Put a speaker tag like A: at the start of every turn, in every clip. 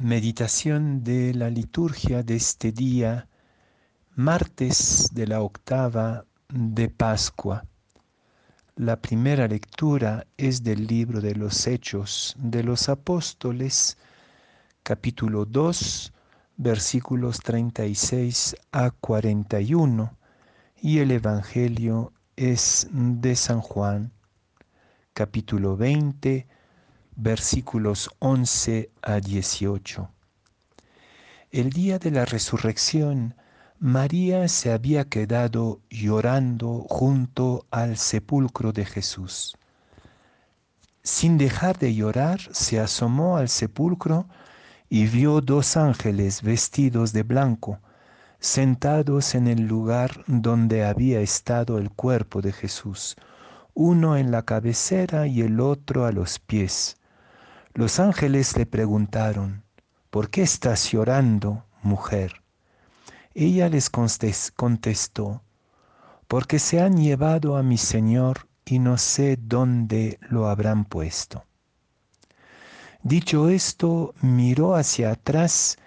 A: Meditación de la liturgia de este día, martes de la octava de Pascua. La primera lectura es del libro de los Hechos de los Apóstoles, capítulo 2, versículos 36 a 41, y el Evangelio es de San Juan, capítulo 20, versículos 11 a 18. El día de la resurrección, María se había quedado llorando junto al sepulcro de Jesús. Sin dejar de llorar, se asomó al sepulcro y vio dos ángeles vestidos de blanco, sentados en el lugar donde había estado el cuerpo de Jesús, uno en la cabecera y el otro a los pies. Los ángeles le preguntaron, ¿por qué estás llorando, mujer? Ella les contestó, porque se han llevado a mi Señor y no sé dónde lo habrán puesto. Dicho esto, miró hacia atrás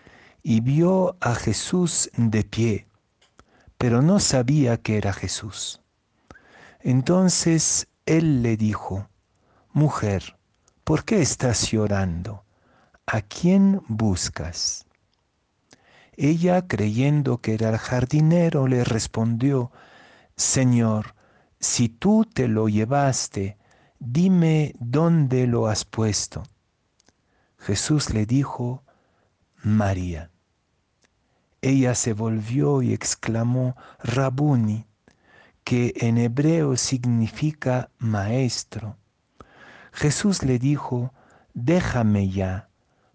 A: y vio a Jesús de pie, pero no sabía que era Jesús. Entonces él le dijo, Mujer, ¿por qué estás llorando? ¿A quién buscas? Ella, creyendo que era el jardinero, le respondió, Señor, si tú te lo llevaste, dime dónde lo has puesto. Jesús le dijo, María. Ella se volvió y exclamó, Rabuni, que en hebreo significa maestro. Jesús le dijo, déjame ya,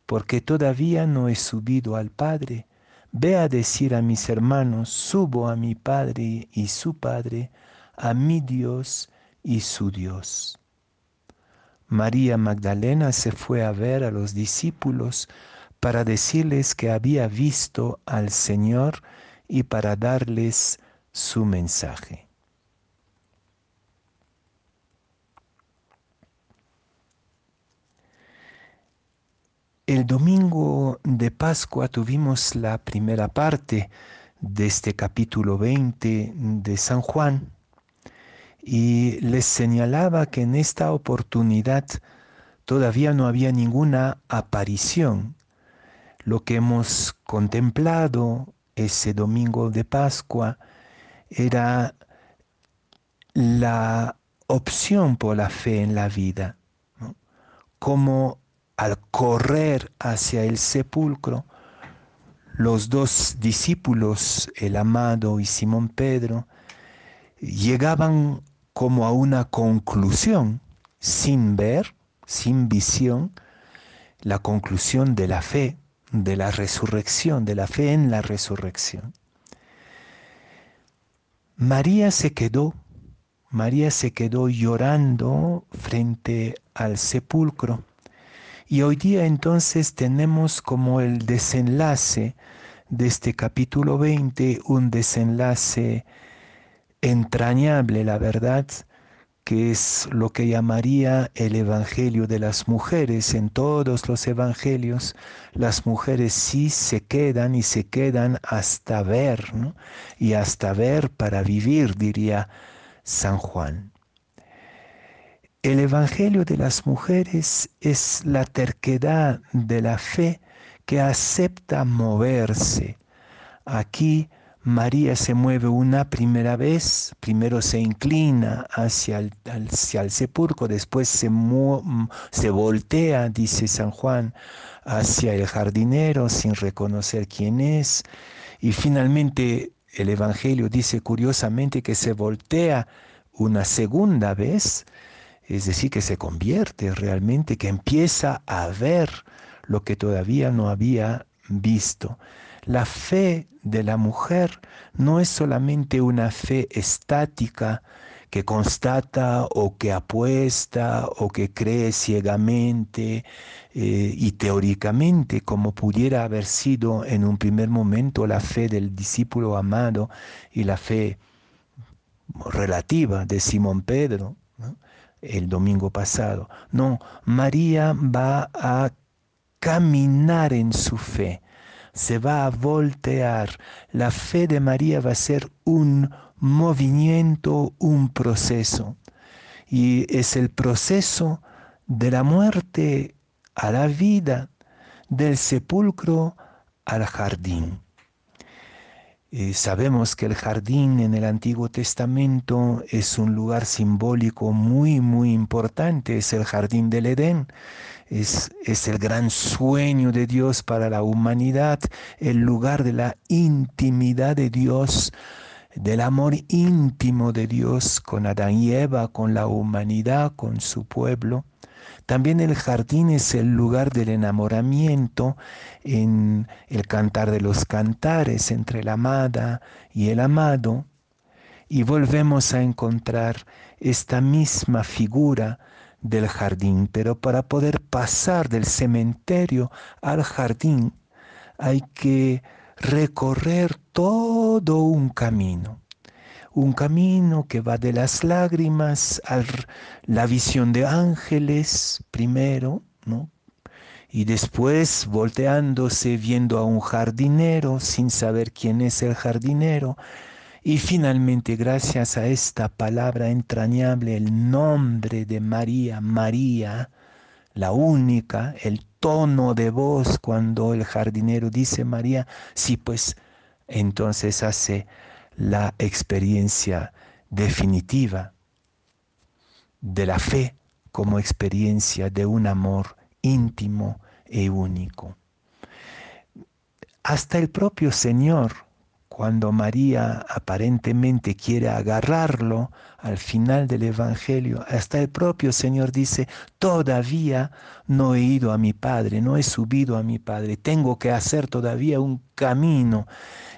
A: porque todavía no he subido al Padre. Ve a decir a mis hermanos, subo a mi Padre y su Padre, a mi Dios y su Dios. María Magdalena se fue a ver a los discípulos para decirles que había visto al Señor y para darles su mensaje. El domingo de Pascua tuvimos la primera parte de este capítulo 20 de San Juan y les señalaba que en esta oportunidad todavía no había ninguna aparición. Lo que hemos contemplado ese domingo de Pascua era la opción por la fe en la vida, como al correr hacia el sepulcro, los dos discípulos, el amado y Simón Pedro, llegaban como a una conclusión, sin ver, sin visión, la conclusión de la fe, de la resurrección, de la fe en la resurrección. María se quedó, María se quedó llorando frente al sepulcro y hoy día entonces tenemos como el desenlace de este capítulo 20, un desenlace entrañable, la verdad, que es lo que llamaría el Evangelio de las mujeres. En todos los Evangelios las mujeres sí se quedan y se quedan hasta ver, ¿no? y hasta ver para vivir, diría San Juan. El Evangelio de las mujeres es la terquedad de la fe que acepta moverse. Aquí María se mueve una primera vez, primero se inclina hacia el, hacia el sepulcro, después se, se voltea, dice San Juan, hacia el jardinero sin reconocer quién es. Y finalmente el Evangelio dice curiosamente que se voltea una segunda vez es decir, que se convierte realmente, que empieza a ver lo que todavía no había visto. La fe de la mujer no es solamente una fe estática que constata o que apuesta o que cree ciegamente eh, y teóricamente como pudiera haber sido en un primer momento la fe del discípulo amado y la fe relativa de Simón Pedro el domingo pasado. No, María va a caminar en su fe, se va a voltear. La fe de María va a ser un movimiento, un proceso. Y es el proceso de la muerte a la vida, del sepulcro al jardín. Eh, sabemos que el jardín en el Antiguo Testamento es un lugar simbólico muy, muy importante, es el jardín del Edén, es, es el gran sueño de Dios para la humanidad, el lugar de la intimidad de Dios, del amor íntimo de Dios con Adán y Eva, con la humanidad, con su pueblo. También el jardín es el lugar del enamoramiento en el cantar de los cantares entre la amada y el amado. Y volvemos a encontrar esta misma figura del jardín, pero para poder pasar del cementerio al jardín hay que recorrer todo un camino un camino que va de las lágrimas a la visión de ángeles primero, ¿no? Y después volteándose viendo a un jardinero sin saber quién es el jardinero. Y finalmente, gracias a esta palabra entrañable, el nombre de María, María, la única, el tono de voz cuando el jardinero dice María, sí, pues entonces hace la experiencia definitiva de la fe como experiencia de un amor íntimo e único. Hasta el propio Señor, cuando María aparentemente quiere agarrarlo al final del Evangelio, hasta el propio Señor dice, todavía no he ido a mi Padre, no he subido a mi Padre, tengo que hacer todavía un camino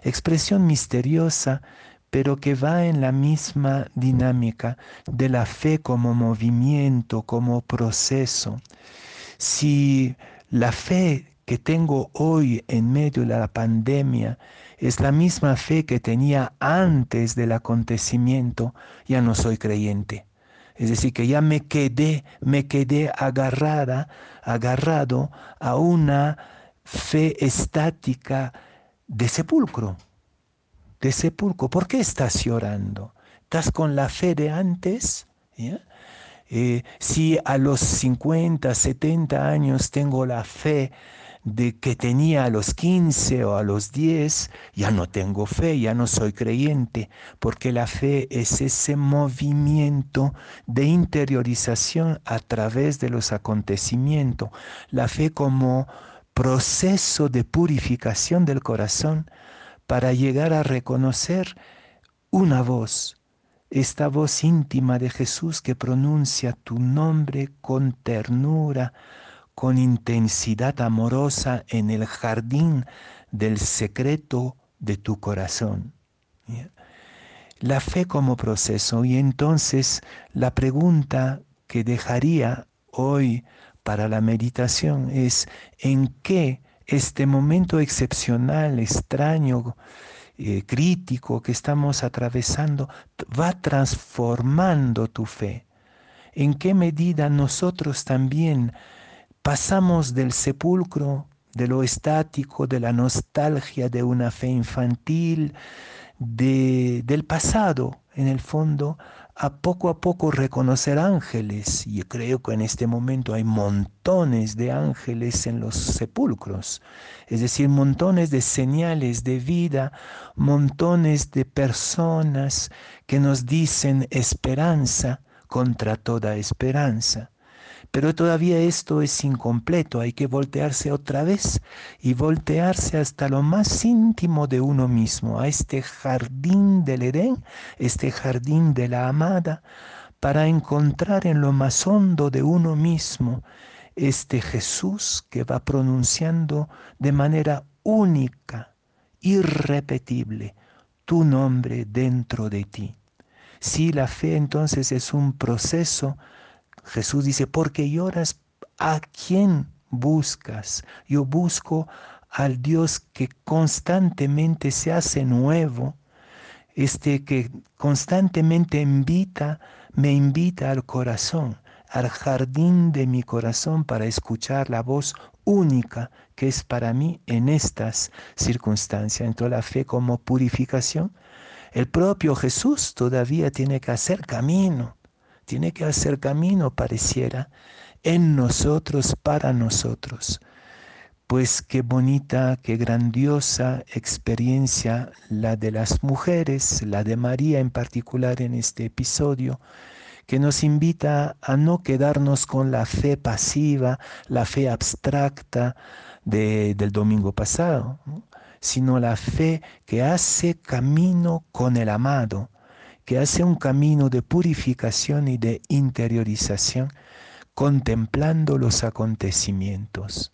A: expresión misteriosa, pero que va en la misma dinámica de la fe como movimiento, como proceso. Si la fe que tengo hoy en medio de la pandemia es la misma fe que tenía antes del acontecimiento, ya no soy creyente. Es decir, que ya me quedé, me quedé agarrada, agarrado a una fe estática de sepulcro, de sepulcro. ¿Por qué estás llorando? ¿Estás con la fe de antes? Eh, si a los 50, 70 años tengo la fe de que tenía a los 15 o a los 10, ya no tengo fe, ya no soy creyente, porque la fe es ese movimiento de interiorización a través de los acontecimientos. La fe como proceso de purificación del corazón para llegar a reconocer una voz, esta voz íntima de Jesús que pronuncia tu nombre con ternura, con intensidad amorosa en el jardín del secreto de tu corazón. La fe como proceso y entonces la pregunta que dejaría hoy para la meditación es en qué este momento excepcional, extraño, eh, crítico que estamos atravesando va transformando tu fe. En qué medida nosotros también pasamos del sepulcro, de lo estático, de la nostalgia de una fe infantil, de, del pasado, en el fondo, a poco a poco reconocer ángeles. Y creo que en este momento hay montones de ángeles en los sepulcros, es decir, montones de señales de vida, montones de personas que nos dicen esperanza contra toda esperanza. Pero todavía esto es incompleto, hay que voltearse otra vez y voltearse hasta lo más íntimo de uno mismo, a este jardín del Edén, este jardín de la amada, para encontrar en lo más hondo de uno mismo este Jesús que va pronunciando de manera única, irrepetible, tu nombre dentro de ti. Si la fe entonces es un proceso, Jesús dice, porque lloras, ¿a quién buscas? Yo busco al Dios que constantemente se hace nuevo, este que constantemente invita, me invita al corazón. al jardín de mi corazón para escuchar la voz única que es para mí en estas circunstancias. Entonces la fe como purificación. El propio Jesús todavía tiene que hacer camino, tiene que hacer camino, pareciera, en nosotros, para nosotros. Pues qué bonita, qué grandiosa experiencia la de las mujeres, la de María en particular en este episodio, que nos invita a no quedarnos con la fe pasiva, la fe abstracta del domingo pasado, sino la fe que hace camino con el amado, que hace un camino de purificación y de interiorización contemplando los acontecimientos